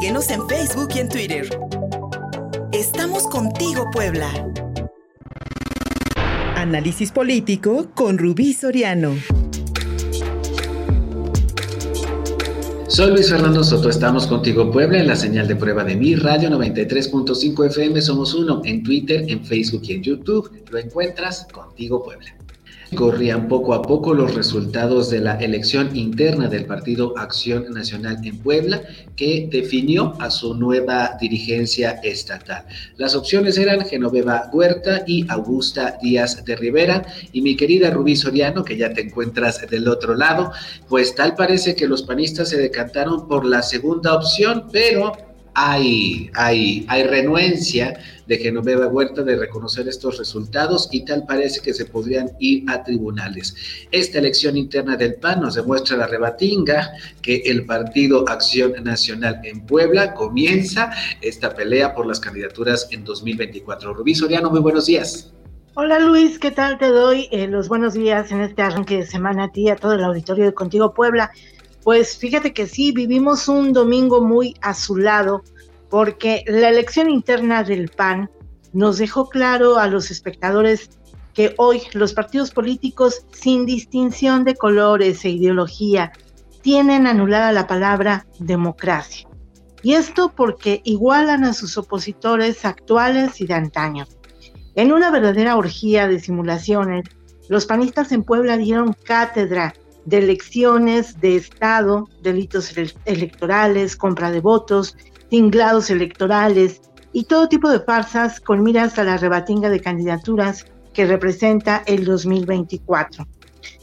Síguenos en Facebook y en Twitter. Estamos contigo, Puebla. Análisis político con Rubí Soriano. Soy Luis Fernando Soto, estamos contigo Puebla en la señal de prueba de mi radio 93.5 FM, somos uno en Twitter, en Facebook y en YouTube. Lo encuentras contigo Puebla. Corrían poco a poco los resultados de la elección interna del Partido Acción Nacional en Puebla, que definió a su nueva dirigencia estatal. Las opciones eran Genoveva Huerta y Augusta Díaz de Rivera. Y mi querida Rubí Soriano, que ya te encuentras del otro lado, pues tal parece que los panistas se decantaron por la segunda opción, pero hay, hay, hay renuencia de Genoveva Huerta de reconocer estos resultados y tal parece que se podrían ir a tribunales. Esta elección interna del PAN nos demuestra la rebatinga que el Partido Acción Nacional en Puebla comienza esta pelea por las candidaturas en 2024. Rubí Soriano, muy buenos días. Hola Luis, ¿qué tal? Te doy eh, los buenos días en este arranque de semana a ti, a todo el auditorio de Contigo Puebla. Pues fíjate que sí, vivimos un domingo muy azulado porque la elección interna del PAN nos dejó claro a los espectadores que hoy los partidos políticos, sin distinción de colores e ideología, tienen anulada la palabra democracia. Y esto porque igualan a sus opositores actuales y de antaño. En una verdadera orgía de simulaciones, los panistas en Puebla dieron cátedra de elecciones de Estado, delitos electorales, compra de votos, tinglados electorales y todo tipo de farsas con miras a la rebatinga de candidaturas que representa el 2024.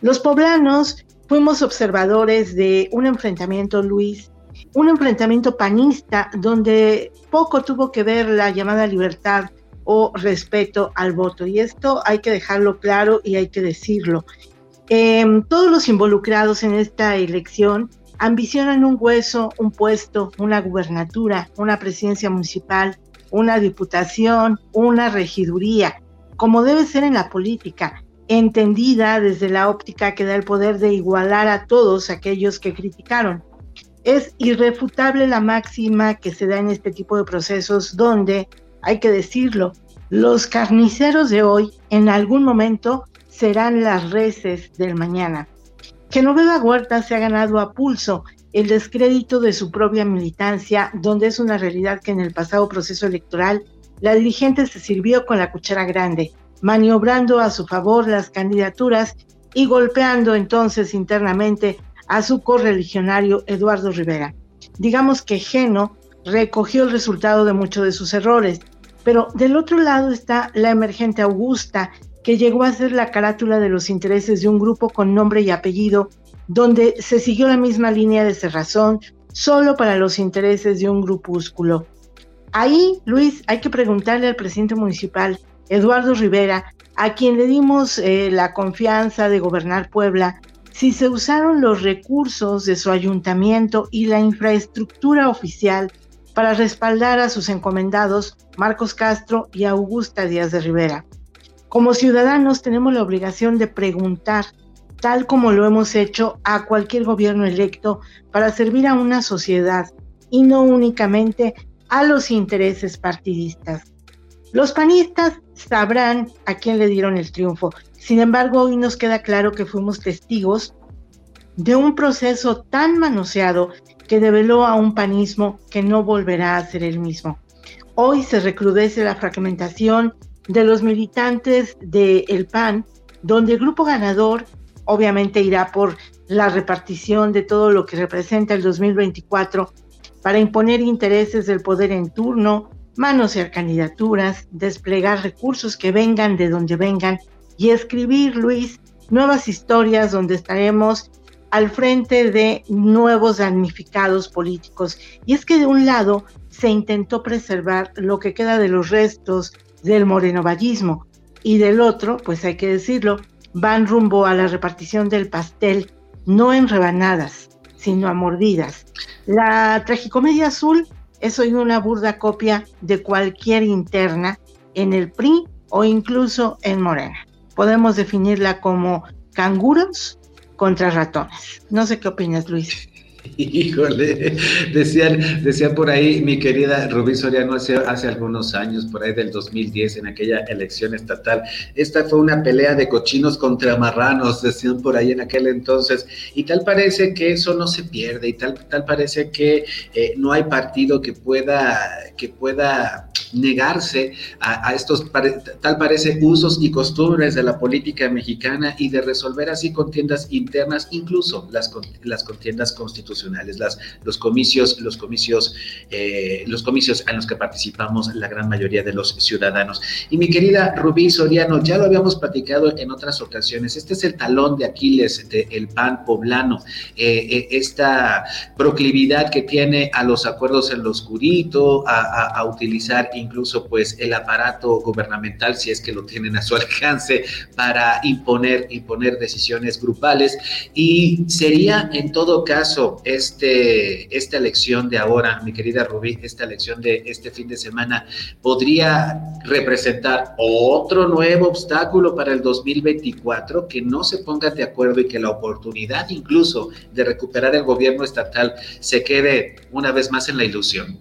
Los poblanos fuimos observadores de un enfrentamiento, Luis, un enfrentamiento panista donde poco tuvo que ver la llamada libertad o respeto al voto. Y esto hay que dejarlo claro y hay que decirlo. Em, todos los involucrados en esta elección ambicionan un hueso, un puesto, una gubernatura, una presidencia municipal, una diputación, una regiduría, como debe ser en la política, entendida desde la óptica que da el poder de igualar a todos aquellos que criticaron. Es irrefutable la máxima que se da en este tipo de procesos donde, hay que decirlo, los carniceros de hoy en algún momento serán las reces del mañana. Genoveva Huerta se ha ganado a pulso el descrédito de su propia militancia, donde es una realidad que en el pasado proceso electoral la dirigente se sirvió con la cuchara grande, maniobrando a su favor las candidaturas y golpeando entonces internamente a su correligionario Eduardo Rivera. Digamos que Geno recogió el resultado de muchos de sus errores, pero del otro lado está la emergente Augusta, que llegó a ser la carátula de los intereses de un grupo con nombre y apellido, donde se siguió la misma línea de cerrazón solo para los intereses de un grupúsculo. Ahí, Luis, hay que preguntarle al presidente municipal, Eduardo Rivera, a quien le dimos eh, la confianza de gobernar Puebla, si se usaron los recursos de su ayuntamiento y la infraestructura oficial para respaldar a sus encomendados Marcos Castro y Augusta Díaz de Rivera. Como ciudadanos tenemos la obligación de preguntar, tal como lo hemos hecho a cualquier gobierno electo, para servir a una sociedad y no únicamente a los intereses partidistas. Los panistas sabrán a quién le dieron el triunfo. Sin embargo, hoy nos queda claro que fuimos testigos de un proceso tan manoseado que develó a un panismo que no volverá a ser el mismo. Hoy se recrudece la fragmentación de los militantes del PAN, donde el grupo ganador obviamente irá por la repartición de todo lo que representa el 2024 para imponer intereses del poder en turno, manosear candidaturas, desplegar recursos que vengan de donde vengan y escribir, Luis, nuevas historias donde estaremos al frente de nuevos damnificados políticos. Y es que de un lado se intentó preservar lo que queda de los restos del morenovallismo y del otro, pues hay que decirlo, van rumbo a la repartición del pastel, no en rebanadas, sino a mordidas. La tragicomedia azul es hoy una burda copia de cualquier interna en el PRI o incluso en Morena. Podemos definirla como canguros contra ratones. No sé qué opinas, Luis. Híjole, decían, decían por ahí mi querida Rubí Soriano hace, hace algunos años, por ahí del 2010, en aquella elección estatal. Esta fue una pelea de cochinos contra marranos, decían por ahí en aquel entonces. Y tal parece que eso no se pierde, y tal, tal parece que eh, no hay partido que pueda, que pueda negarse a, estos, tal parece, usos y costumbres de la política mexicana y de resolver así contiendas internas, incluso las, las contiendas constitucionales, las, los comicios, los comicios, eh, los comicios en los que participamos la gran mayoría de los ciudadanos. Y mi querida Rubí Soriano, ya lo habíamos platicado en otras ocasiones, este es el talón de Aquiles del PAN poblano, eh, eh, esta proclividad que tiene a los acuerdos en lo oscurito, a, a utilizar incluso pues el aparato gubernamental, si es que lo tienen a su alcance, para imponer, imponer decisiones grupales. Y sería en todo caso este, esta elección de ahora, mi querida Rubí, esta elección de este fin de semana, podría representar otro nuevo obstáculo para el 2024, que no se pongan de acuerdo y que la oportunidad incluso de recuperar el gobierno estatal se quede una vez más en la ilusión.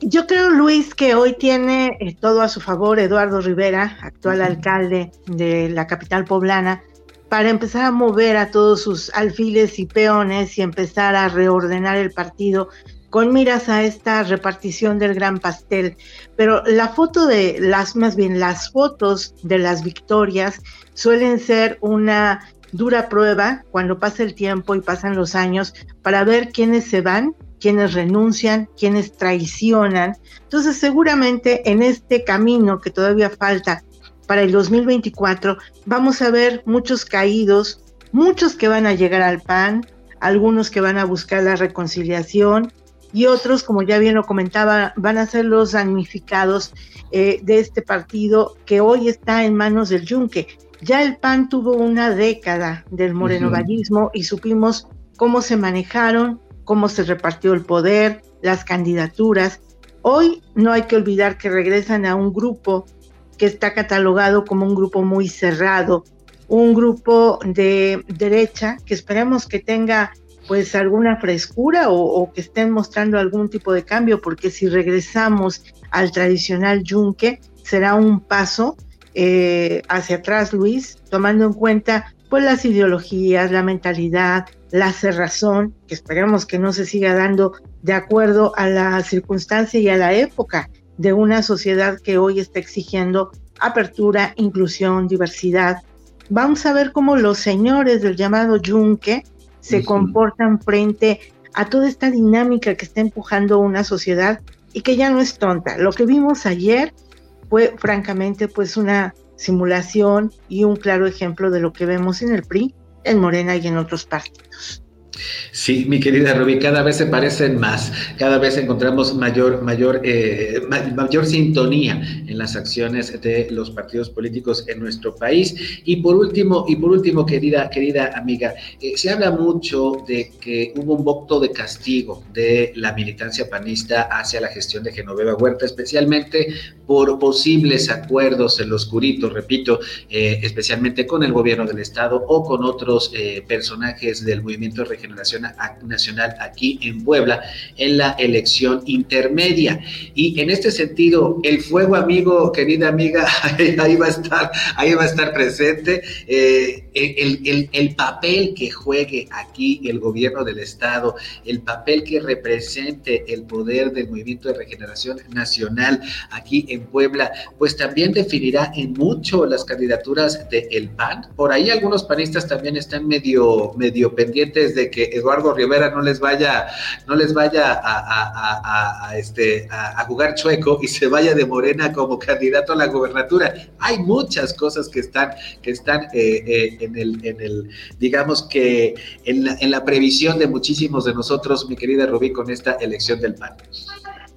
Yo creo, Luis, que hoy tiene eh, todo a su favor Eduardo Rivera, actual alcalde de la capital poblana, para empezar a mover a todos sus alfiles y peones y empezar a reordenar el partido con miras a esta repartición del gran pastel. Pero la foto de las, más bien las fotos de las victorias suelen ser una dura prueba cuando pasa el tiempo y pasan los años para ver quiénes se van quienes renuncian, quienes traicionan. Entonces, seguramente en este camino que todavía falta para el 2024, vamos a ver muchos caídos, muchos que van a llegar al PAN, algunos que van a buscar la reconciliación y otros, como ya bien lo comentaba, van a ser los damnificados eh, de este partido que hoy está en manos del Yunque. Ya el PAN tuvo una década del morenovallismo y supimos cómo se manejaron, cómo se repartió el poder, las candidaturas. Hoy no hay que olvidar que regresan a un grupo que está catalogado como un grupo muy cerrado, un grupo de derecha que esperemos que tenga pues alguna frescura o, que estén mostrando algún tipo de cambio, porque si regresamos al tradicional yunque, será un paso eh, hacia atrás, Luis, tomando en cuenta pues las ideologías, la mentalidad, la cerrazón, que esperemos que no se siga dando de acuerdo a la circunstancia y a la época de una sociedad que hoy está exigiendo apertura, inclusión, diversidad. Vamos a ver cómo los señores del llamado yunque se comportan frente a toda esta dinámica que está empujando una sociedad y que ya no es tonta. Lo que vimos ayer fue francamente pues una simulación y un claro ejemplo de lo que vemos en el PRI, en Morena y en otros partidos. Sí, mi querida Rubí, cada vez se parecen más, cada vez encontramos mayor, mayor, eh, mayor sintonía en las acciones de los partidos políticos en nuestro país. Y por último, y por último, querida, querida amiga, eh, se habla mucho de que hubo un voto de castigo de la militancia panista hacia la gestión de Genoveva Huerta, especialmente por posibles acuerdos en lo oscurito, repito, eh, especialmente con el gobierno del estado o con otros personajes del movimiento regional nacional aquí en Puebla en la elección intermedia. Y en este sentido, el fuego amigo, querida amiga, ahí va a estar, ahí va a estar presente. Eh, el, el, papel que juegue aquí el gobierno del Estado, el papel que represente el poder del Movimiento de Regeneración Nacional aquí en Puebla, pues también definirá en mucho las candidaturas del PAN. Por ahí algunos panistas también están medio, medio pendientes de que Eduardo Rivera no les vaya, no les vaya a, este, a, jugar chueco y se vaya de Morena como candidato a la gobernatura. Hay muchas cosas que están, que están eh, eh, en, el, digamos que en la, en la previsión de muchísimos de nosotros, mi querida Rubí, con esta elección del PAN.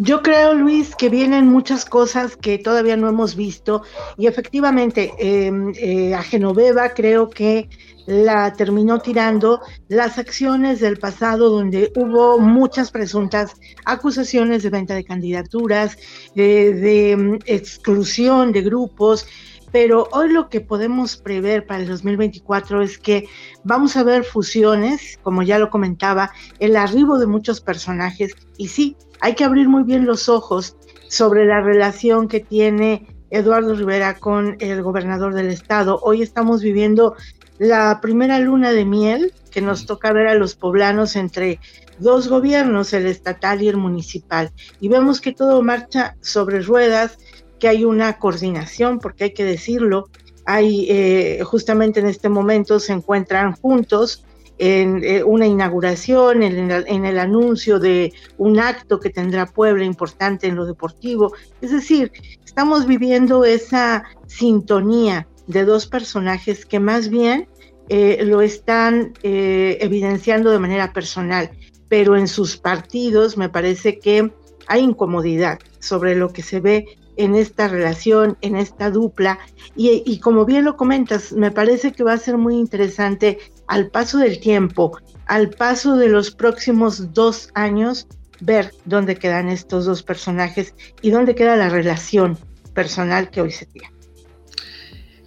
Yo creo, Luis, que vienen muchas cosas que todavía no hemos visto y efectivamente em, eh, a Genoveva creo que la terminó tirando las acciones del pasado donde hubo muchas presuntas acusaciones de venta de candidaturas, de, de mm, exclusión de grupos pero hoy lo que podemos prever para el 2024 es que vamos a ver fusiones, como ya lo comentaba, el arribo de muchos personajes y sí, hay que abrir muy bien los ojos sobre la relación que tiene Eduardo Rivera con el gobernador del estado. Hoy estamos viviendo la primera luna de miel que nos toca ver a los poblanos entre dos gobiernos, el estatal y el municipal. Y vemos que todo marcha sobre ruedas, que hay una coordinación, porque hay que decirlo, hay eh, justamente en este momento se encuentran juntos en eh, una inauguración, en el, anuncio de un acto que tendrá Puebla importante en lo deportivo. Es decir, estamos viviendo esa sintonía de dos personajes que más bien eh, lo están evidenciando de manera personal, pero en sus partidos me parece que hay incomodidad sobre lo que se ve en esta relación, en esta dupla. Y, y, como bien lo comentas, me parece que va a ser muy interesante al paso del tiempo, al paso de los próximos dos años, ver dónde quedan estos dos personajes y dónde queda la relación personal que hoy se tiene.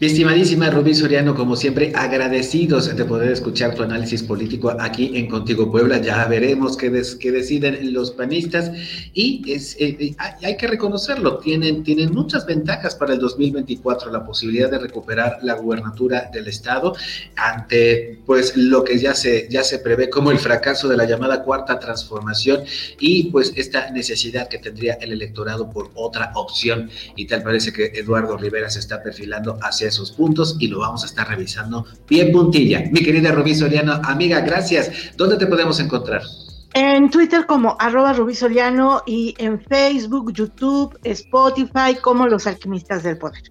Mi estimadísima Rubí Soriano, como siempre, agradecidos de poder escuchar tu análisis político aquí en Contigo Puebla. Ya veremos qué, deciden los panistas y es, eh, eh, hay que reconocerlo, tienen, tienen muchas ventajas para el 2024, la posibilidad de recuperar la gubernatura del Estado ante pues lo que ya se, ya se prevé como el fracaso de la llamada cuarta transformación y pues esta necesidad que tendría el electorado por otra opción. Y tal parece que Eduardo Rivera se está perfilando hacia esos puntos y lo vamos a estar revisando bien puntilla. Mi querida Rubí Soriano, amiga, gracias. ¿Dónde te podemos encontrar? En Twitter como arroba Rubí Soriano y en Facebook, YouTube, Spotify como Los Alquimistas del Poder.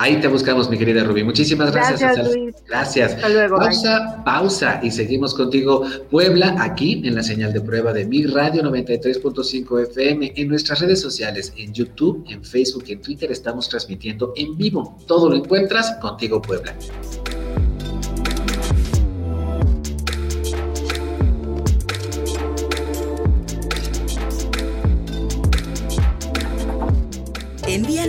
Ahí te buscamos, mi querida Rubí. Muchísimas gracias. Gracias, Luis. Gracias. Hasta luego. Pausa, pausa y seguimos contigo, Puebla, aquí en la señal de prueba de Mi Radio 93.5 FM, en nuestras redes sociales, en YouTube, en Facebook y en Twitter estamos transmitiendo en vivo. Todo lo encuentras contigo, Puebla.